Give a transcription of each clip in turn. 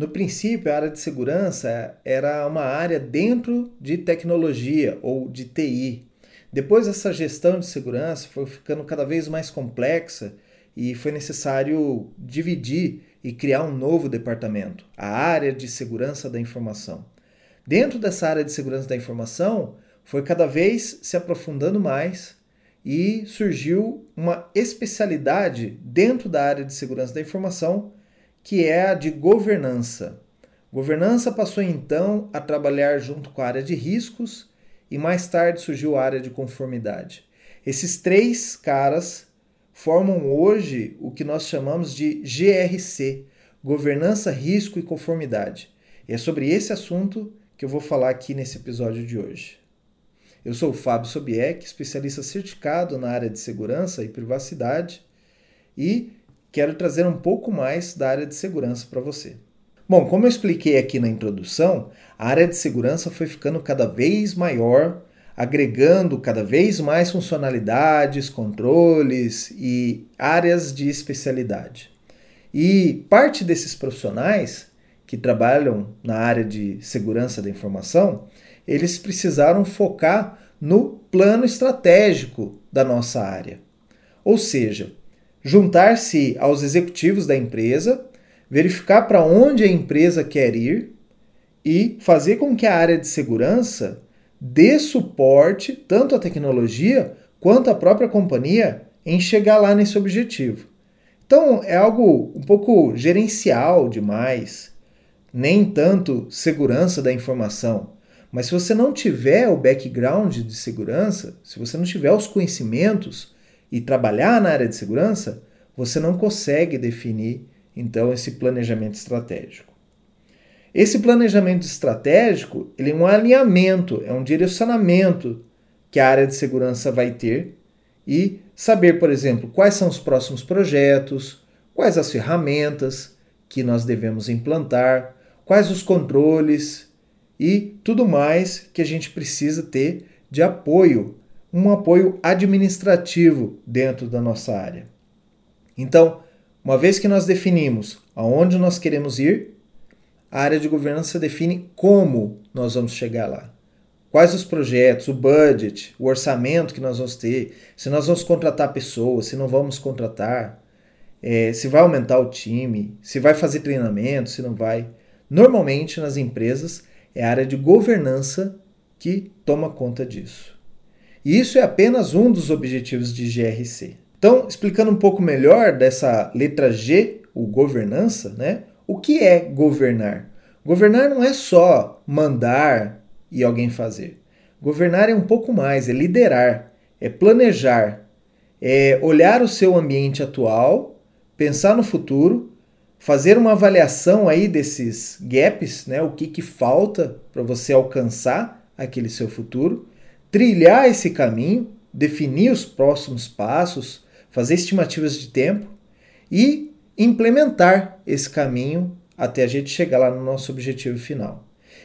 No princípio, a área de segurança era uma área dentro de tecnologia ou de TI. Depois, essa gestão de segurança foi ficando cada vez mais complexa e foi necessário dividir e criar um novo departamento, a área de segurança da informação. Dentro dessa área de segurança da informação, foi cada vez se aprofundando mais e surgiu uma especialidade dentro da área de segurança da informação que é a de governança. Governança passou então a trabalhar junto com a área de riscos e mais tarde surgiu a área de conformidade. Esses três caras formam hoje o que nós chamamos de GRC Governança, Risco e Conformidade. E é sobre esse assunto que eu vou falar aqui nesse episódio de hoje. Eu sou o Fábio Sobieck, especialista certificado na área de segurança e privacidade, e quero trazer um pouco mais da área de segurança para você. Bom, como eu expliquei aqui na introdução, a área de segurança foi ficando cada vez maior, agregando cada vez mais funcionalidades, controles e áreas de especialidade. E parte desses profissionais que trabalham na área de segurança da informação, eles precisaram focar no plano estratégico da nossa área. Ou seja, juntar-se aos executivos da empresa, verificar para onde a empresa quer ir e fazer com que a área de segurança dê suporte tanto à tecnologia quanto à própria companhia em chegar lá nesse objetivo. Então é algo um pouco gerencial demais, nem tanto segurança da informação. Mas se você não tiver o background de segurança, se você não tiver os conhecimentos, e trabalhar na área de segurança, você não consegue definir então esse planejamento estratégico. Esse planejamento estratégico ele é um alinhamento, é um direcionamento que a área de segurança vai ter e saber, por exemplo, quais são os próximos projetos, quais as ferramentas que nós devemos implantar, quais os controles e tudo mais que a gente precisa ter de apoio um apoio administrativo dentro da nossa área. Então, uma vez que nós definimos aonde nós queremos ir, a área de governança define como nós vamos chegar lá. Quais os projetos, o budget, o orçamento que nós vamos ter, se nós vamos contratar pessoas, se não vamos contratar, é, se vai aumentar o time, se vai fazer treinamento, se não vai. Normalmente nas empresas é a área de governança que toma conta disso. E isso é apenas um dos objetivos de GRC. Então, explicando um pouco melhor dessa letra G, o governança, né? O que é governar? Governar não é só mandar e alguém fazer. Governar é um pouco mais, é liderar, é planejar, é olhar o seu ambiente atual, pensar no futuro, fazer uma avaliação aí desses gaps, né? O que, que falta para você alcançar aquele seu futuro trilhar esse caminho, definir os próximos passos, fazer estimativas de tempo e implementar esse caminho até a gente chegar lá no nosso objetivo final.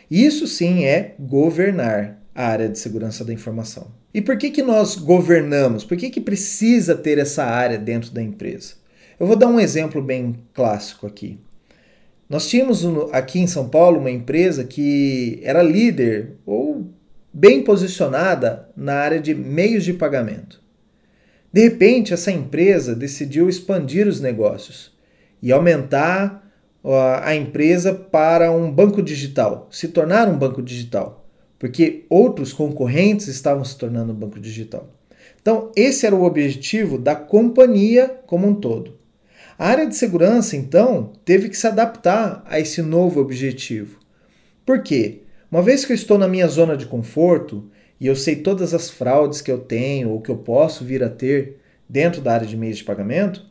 Isso sim é governar a área de segurança da informação. E por que, que nós governamos? Por que, que precisa ter essa área dentro da empresa? Eu vou dar um exemplo bem clássico aqui. Nós tínhamos aqui em São Paulo uma empresa que era líder ou bem posicionada na área de meios de pagamento. De repente, essa empresa decidiu expandir os negócios e aumentar a empresa para um banco digital, se tornar um banco digital, porque outros concorrentes estavam se tornando um banco digital. Então, esse era o objetivo da companhia como um todo. A área de segurança, então, teve que se adaptar a esse novo objetivo. Por quê? Uma vez que eu estou na minha zona de conforto e eu sei todas as fraudes que eu tenho ou que eu posso vir a ter dentro da área de meios de pagamento,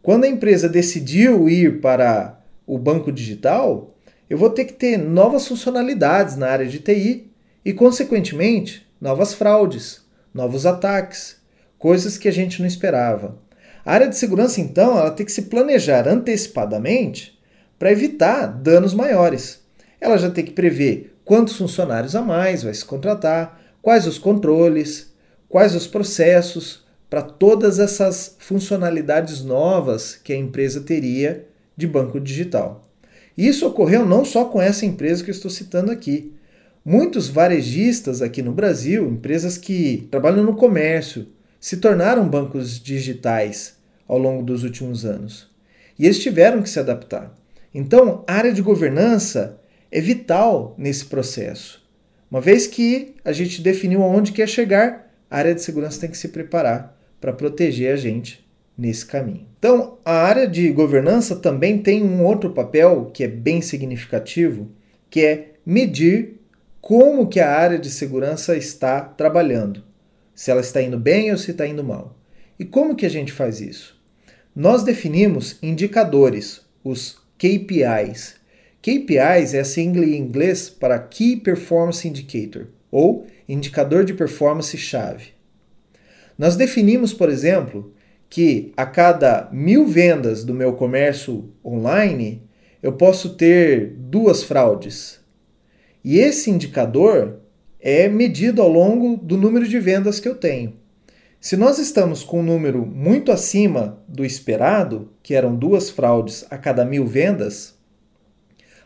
quando a empresa decidiu ir para o banco digital, eu vou ter que ter novas funcionalidades na área de TI e, consequentemente, novas fraudes, novos ataques, coisas que a gente não esperava. A área de segurança, então, ela tem que se planejar antecipadamente para evitar danos maiores. Ela já tem que prever quantos funcionários a mais vai se contratar, quais os controles, quais os processos para todas essas funcionalidades novas que a empresa teria de banco digital. Isso ocorreu não só com essa empresa que eu estou citando aqui. Muitos varejistas aqui no Brasil, empresas que trabalham no comércio, se tornaram bancos digitais ao longo dos últimos anos. E eles tiveram que se adaptar. Então, a área de governança é vital nesse processo. Uma vez que a gente definiu aonde quer chegar, a área de segurança tem que se preparar para proteger a gente nesse caminho. Então, a área de governança também tem um outro papel que é bem significativo, que é medir como que a área de segurança está trabalhando, se ela está indo bem ou se está indo mal. E como que a gente faz isso? Nós definimos indicadores, os KPIs. KPIs é a sigla em inglês para Key Performance Indicator, ou indicador de performance chave. Nós definimos, por exemplo, que a cada mil vendas do meu comércio online, eu posso ter duas fraudes. E esse indicador é medido ao longo do número de vendas que eu tenho. Se nós estamos com um número muito acima do esperado, que eram duas fraudes a cada mil vendas,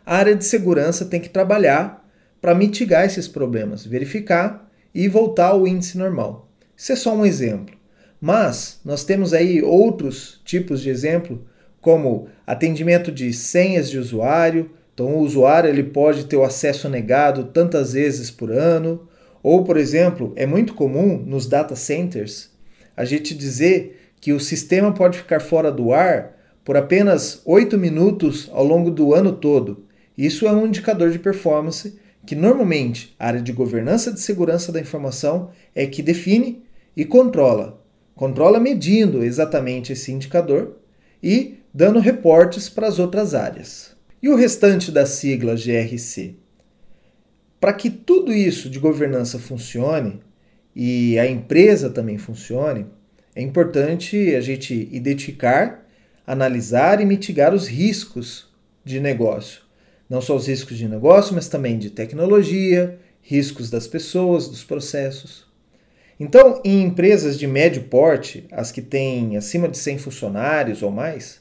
a área de segurança tem que trabalhar para mitigar esses problemas, verificar e voltar ao índice normal. Isso é só um exemplo. Mas nós temos aí outros tipos de exemplo, como atendimento de senhas de usuário. Então, o usuário ele pode ter o acesso negado tantas vezes por ano. Ou, por exemplo, é muito comum nos data centers a gente dizer que o sistema pode ficar fora do ar por apenas 8 minutos ao longo do ano todo. Isso é um indicador de performance que normalmente a área de governança de segurança da informação é que define e controla controla medindo exatamente esse indicador e dando reportes para as outras áreas. E o restante da sigla GRC? Para que tudo isso de governança funcione e a empresa também funcione, é importante a gente identificar, analisar e mitigar os riscos de negócio. Não só os riscos de negócio, mas também de tecnologia, riscos das pessoas, dos processos. Então, em empresas de médio porte, as que têm acima de 100 funcionários ou mais,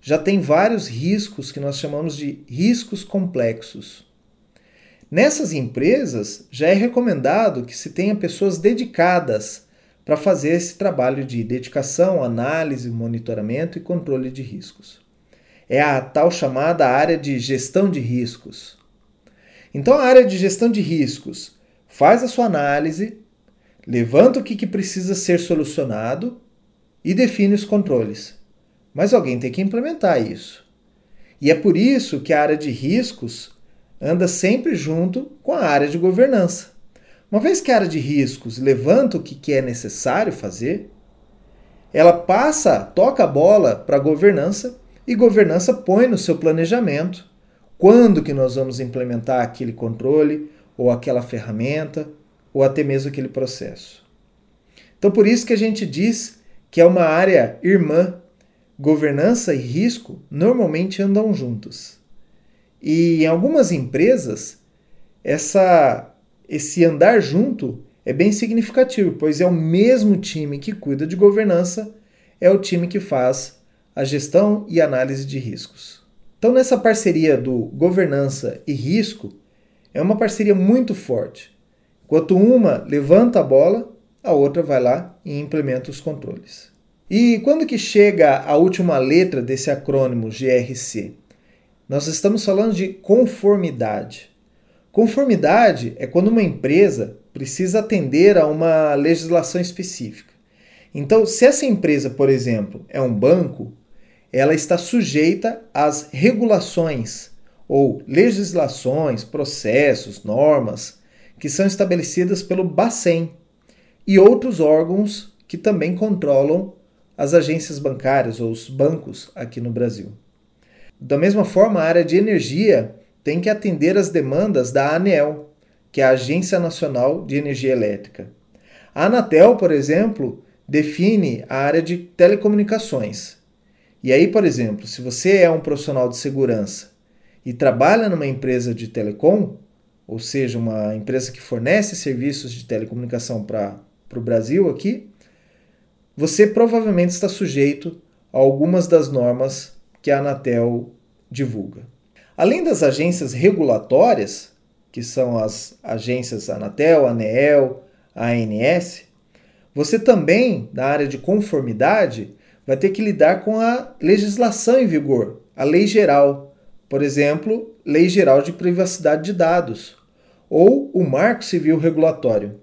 já tem vários riscos que nós chamamos de riscos complexos. Nessas empresas, já é recomendado que se tenha pessoas dedicadas para fazer esse trabalho de dedicação, análise, monitoramento e controle de riscos. É a tal chamada área de gestão de riscos. Então, a área de gestão de riscos faz a sua análise, levanta o que, que precisa ser solucionado e define os controles. Mas alguém tem que implementar isso. E é por isso que a área de riscos anda sempre junto com a área de governança. Uma vez que a área de riscos levanta o que é necessário fazer, ela passa, toca a bola para a governança e governança põe no seu planejamento quando que nós vamos implementar aquele controle ou aquela ferramenta ou até mesmo aquele processo. Então, por isso que a gente diz que é uma área irmã. Governança e risco normalmente andam juntos. E em algumas empresas, essa, esse andar junto é bem significativo, pois é o mesmo time que cuida de governança, é o time que faz a gestão e análise de riscos. Então, nessa parceria do governança e risco, é uma parceria muito forte. Enquanto uma levanta a bola, a outra vai lá e implementa os controles. E quando que chega a última letra desse acrônimo GRC? Nós estamos falando de conformidade. Conformidade é quando uma empresa precisa atender a uma legislação específica. Então, se essa empresa, por exemplo, é um banco, ela está sujeita às regulações ou legislações, processos, normas que são estabelecidas pelo Bacen e outros órgãos que também controlam as agências bancárias ou os bancos aqui no Brasil. Da mesma forma, a área de energia tem que atender às demandas da ANEEL, que é a Agência Nacional de Energia Elétrica. A Anatel, por exemplo, define a área de telecomunicações. E aí, por exemplo, se você é um profissional de segurança e trabalha numa empresa de telecom, ou seja, uma empresa que fornece serviços de telecomunicação para o Brasil aqui, você provavelmente está sujeito a algumas das normas que a Anatel divulga. Além das agências regulatórias, que são as agências Anatel, ANEEL, ANS, você também, na área de conformidade, vai ter que lidar com a legislação em vigor, a lei geral, por exemplo, Lei Geral de Privacidade de Dados, ou o Marco Civil Regulatório.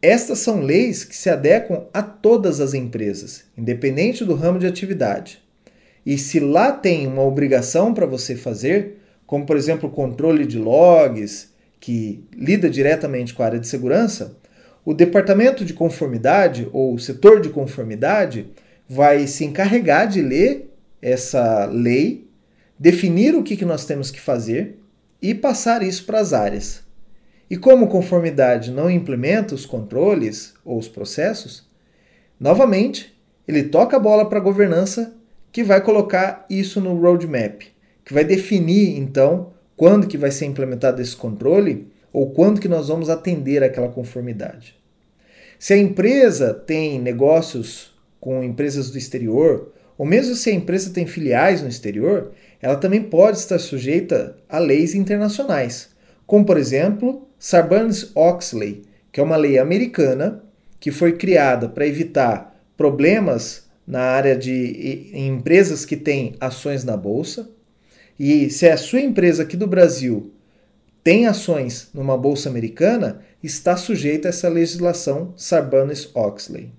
Estas são leis que se adequam a todas as empresas, independente do ramo de atividade. E se lá tem uma obrigação para você fazer, como por exemplo o controle de logs, que lida diretamente com a área de segurança, o departamento de conformidade ou o setor de conformidade vai se encarregar de ler essa lei, definir o que, que nós temos que fazer e passar isso para as áreas. E como conformidade não implementa os controles ou os processos, novamente ele toca a bola para a governança que vai colocar isso no roadmap, que vai definir então quando que vai ser implementado esse controle ou quando que nós vamos atender aquela conformidade. Se a empresa tem negócios com empresas do exterior, ou mesmo se a empresa tem filiais no exterior, ela também pode estar sujeita a leis internacionais, como por exemplo Sarbanes-Oxley, que é uma lei americana que foi criada para evitar problemas na área de empresas que têm ações na bolsa. E se a sua empresa aqui do Brasil tem ações numa bolsa americana, está sujeita a essa legislação Sarbanes-Oxley.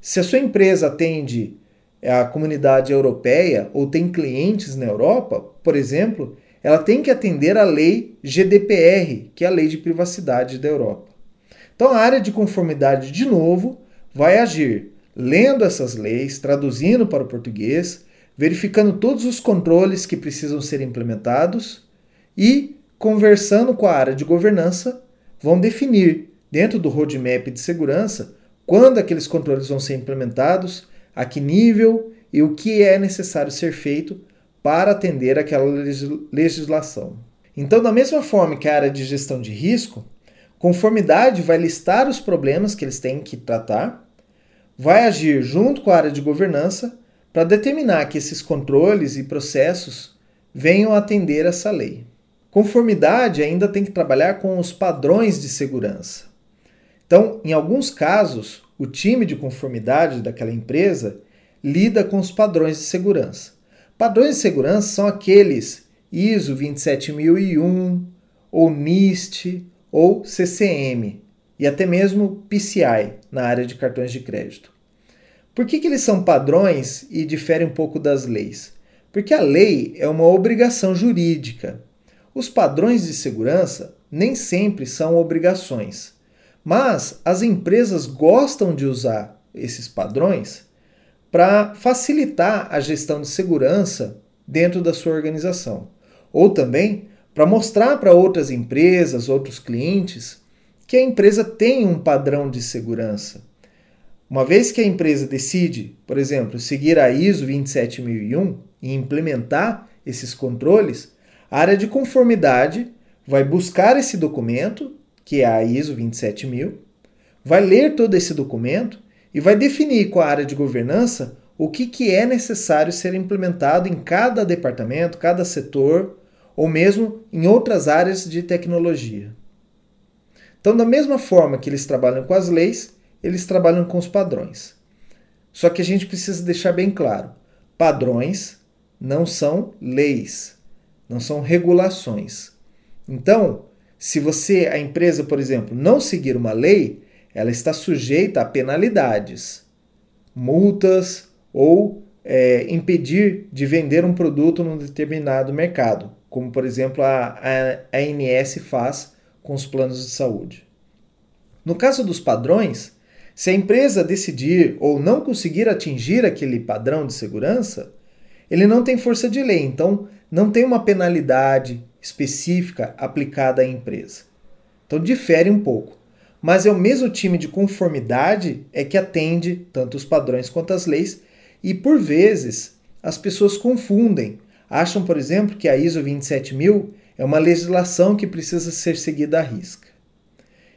Se a sua empresa atende a comunidade europeia ou tem clientes na Europa, por exemplo, ela tem que atender à lei GDPR, que é a lei de privacidade da Europa. Então a área de conformidade, de novo, vai agir lendo essas leis, traduzindo para o português, verificando todos os controles que precisam ser implementados e conversando com a área de governança, vão definir dentro do roadmap de segurança quando aqueles controles vão ser implementados, a que nível e o que é necessário ser feito para atender aquela legislação. Então, da mesma forma que a área de gestão de risco, conformidade vai listar os problemas que eles têm que tratar, vai agir junto com a área de governança para determinar que esses controles e processos venham atender essa lei. Conformidade ainda tem que trabalhar com os padrões de segurança. Então, em alguns casos, o time de conformidade daquela empresa lida com os padrões de segurança. Padrões de segurança são aqueles ISO 27001, ou NIST, ou CCM, e até mesmo PCI na área de cartões de crédito. Por que, que eles são padrões e diferem um pouco das leis? Porque a lei é uma obrigação jurídica. Os padrões de segurança nem sempre são obrigações, mas as empresas gostam de usar esses padrões para facilitar a gestão de segurança dentro da sua organização, ou também para mostrar para outras empresas, outros clientes, que a empresa tem um padrão de segurança. Uma vez que a empresa decide, por exemplo, seguir a ISO 27001 e implementar esses controles, a área de conformidade vai buscar esse documento, que é a ISO 27000, vai ler todo esse documento e vai definir com a área de governança o que, que é necessário ser implementado em cada departamento, cada setor, ou mesmo em outras áreas de tecnologia. Então, da mesma forma que eles trabalham com as leis, eles trabalham com os padrões. Só que a gente precisa deixar bem claro: padrões não são leis, não são regulações. Então, se você, a empresa, por exemplo, não seguir uma lei, ela está sujeita a penalidades, multas ou é, impedir de vender um produto num determinado mercado, como por exemplo a, a ANS faz com os planos de saúde. No caso dos padrões, se a empresa decidir ou não conseguir atingir aquele padrão de segurança, ele não tem força de lei, então não tem uma penalidade específica aplicada à empresa. Então difere um pouco. Mas é o mesmo time de conformidade é que atende tanto os padrões quanto as leis e por vezes as pessoas confundem. Acham, por exemplo, que a ISO 27000 é uma legislação que precisa ser seguida à risca.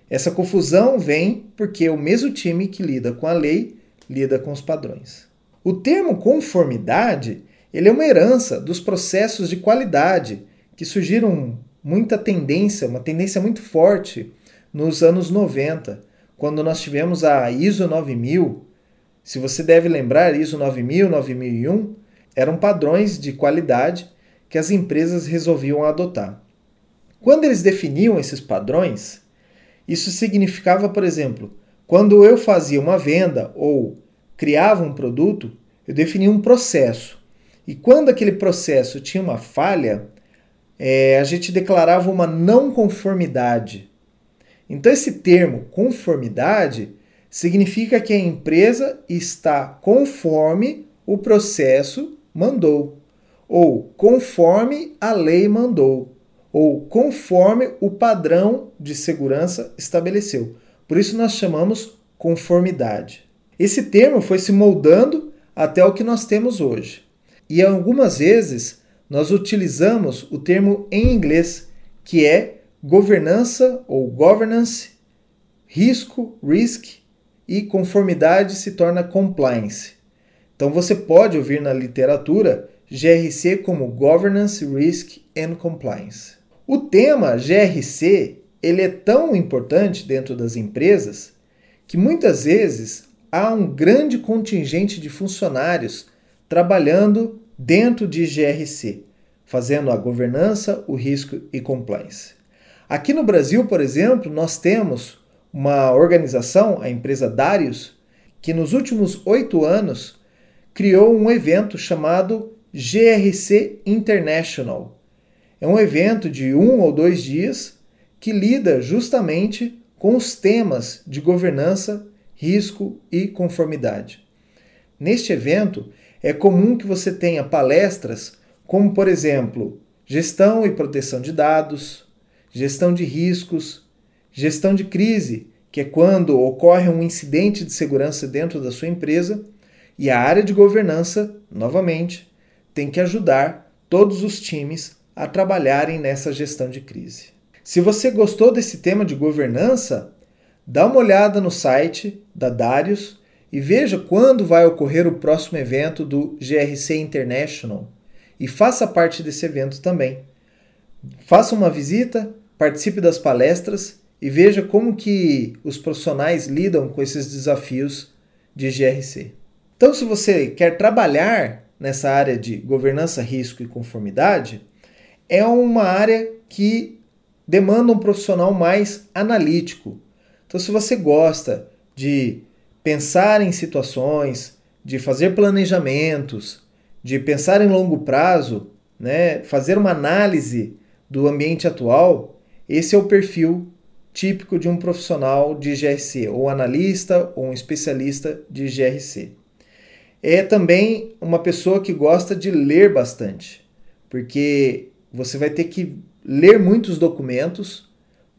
Essa confusão vem porque o mesmo time que lida com a lei lida com os padrões. O termo conformidade ele é uma herança dos processos de qualidade que surgiram muita tendência, uma tendência muito forte nos anos 90, quando nós tivemos a ISO 9000. Se você deve lembrar, ISO 9000, 9001 eram padrões de qualidade que as empresas resolviam adotar. Quando eles definiam esses padrões, isso significava, por exemplo, quando eu fazia uma venda ou criava um produto, eu definia um processo. E quando aquele processo tinha uma falha, é, a gente declarava uma não conformidade. Então, esse termo conformidade significa que a empresa está conforme o processo mandou, ou conforme a lei mandou, ou conforme o padrão de segurança estabeleceu. Por isso nós chamamos conformidade. Esse termo foi se moldando até o que nós temos hoje. E algumas vezes nós utilizamos o termo em inglês, que é governança ou governance, risco, risk e conformidade se torna compliance. Então você pode ouvir na literatura GRC como Governance, Risk and Compliance. O tema GRC ele é tão importante dentro das empresas que muitas vezes há um grande contingente de funcionários trabalhando dentro de GRC, fazendo a governança, o risco e compliance. Aqui no Brasil, por exemplo, nós temos uma organização, a empresa Darius, que nos últimos oito anos criou um evento chamado GRC International. É um evento de um ou dois dias que lida justamente com os temas de governança risco e conformidade. Neste evento, é comum que você tenha palestras como, por exemplo, gestão e proteção de dados, gestão de riscos, gestão de crise, que é quando ocorre um incidente de segurança dentro da sua empresa, e a área de governança, novamente, tem que ajudar todos os times a trabalharem nessa gestão de crise. Se você gostou desse tema de governança, Dá uma olhada no site da Darius e veja quando vai ocorrer o próximo evento do GRC International e faça parte desse evento também. Faça uma visita, participe das palestras e veja como que os profissionais lidam com esses desafios de GRC. Então, se você quer trabalhar nessa área de governança, risco e conformidade, é uma área que demanda um profissional mais analítico, então, se você gosta de pensar em situações, de fazer planejamentos, de pensar em longo prazo, né, fazer uma análise do ambiente atual, esse é o perfil típico de um profissional de GRC, ou analista ou um especialista de GRC. É também uma pessoa que gosta de ler bastante, porque você vai ter que ler muitos documentos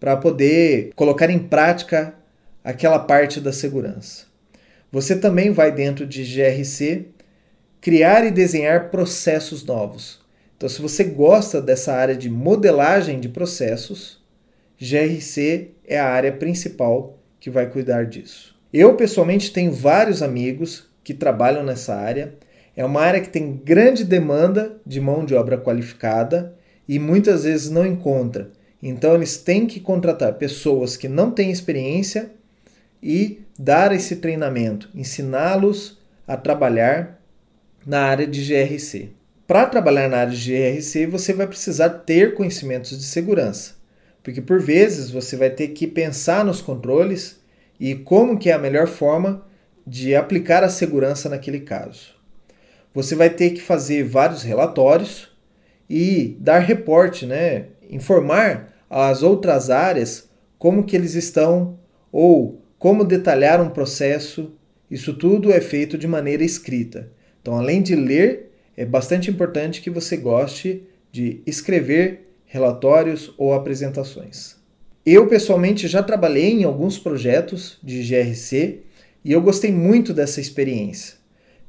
para poder colocar em prática aquela parte da segurança. Você também vai dentro de GRC criar e desenhar processos novos. Então, se você gosta dessa área de modelagem de processos, GRC é a área principal que vai cuidar disso. Eu, pessoalmente, tenho vários amigos que trabalham nessa área. É uma área que tem grande demanda de mão de obra qualificada e muitas vezes não encontra. Então eles têm que contratar pessoas que não têm experiência e dar esse treinamento, ensiná-los a trabalhar na área de GRC. Para trabalhar na área de GRC, você vai precisar ter conhecimentos de segurança, porque por vezes você vai ter que pensar nos controles e como que é a melhor forma de aplicar a segurança naquele caso. Você vai ter que fazer vários relatórios e dar reporte, né? informar as outras áreas, como que eles estão ou como detalhar um processo. Isso tudo é feito de maneira escrita. Então, além de ler, é bastante importante que você goste de escrever relatórios ou apresentações. Eu pessoalmente já trabalhei em alguns projetos de GRC e eu gostei muito dessa experiência,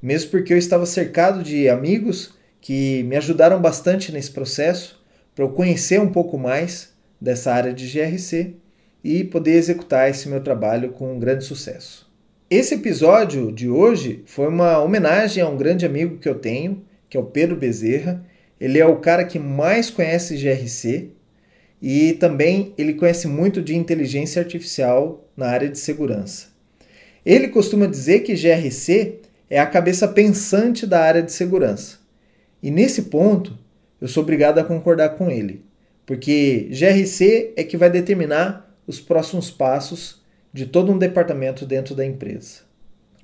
mesmo porque eu estava cercado de amigos que me ajudaram bastante nesse processo para eu conhecer um pouco mais dessa área de GRC e poder executar esse meu trabalho com um grande sucesso. Esse episódio de hoje foi uma homenagem a um grande amigo que eu tenho, que é o Pedro Bezerra. Ele é o cara que mais conhece GRC e também ele conhece muito de inteligência artificial na área de segurança. Ele costuma dizer que GRC é a cabeça pensante da área de segurança. E nesse ponto, eu sou obrigado a concordar com ele, porque GRC é que vai determinar os próximos passos de todo um departamento dentro da empresa.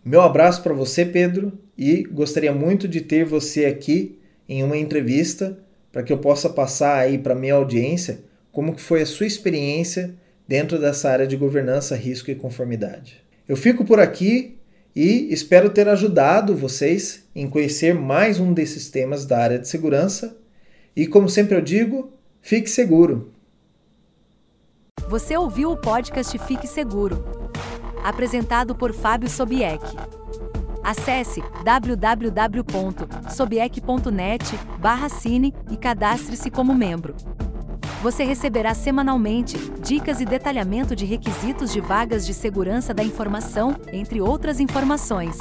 Meu abraço para você, Pedro, e gostaria muito de ter você aqui em uma entrevista para que eu possa passar aí para minha audiência como que foi a sua experiência dentro dessa área de governança, risco e conformidade. Eu fico por aqui e espero ter ajudado vocês em conhecer mais um desses temas da área de segurança. E como sempre eu digo, fique seguro. Você ouviu o podcast Fique Seguro, apresentado por Fábio Sobieck. Acesse www.sobieck.net/cine e cadastre-se como membro. Você receberá semanalmente dicas e detalhamento de requisitos de vagas de segurança da informação, entre outras informações.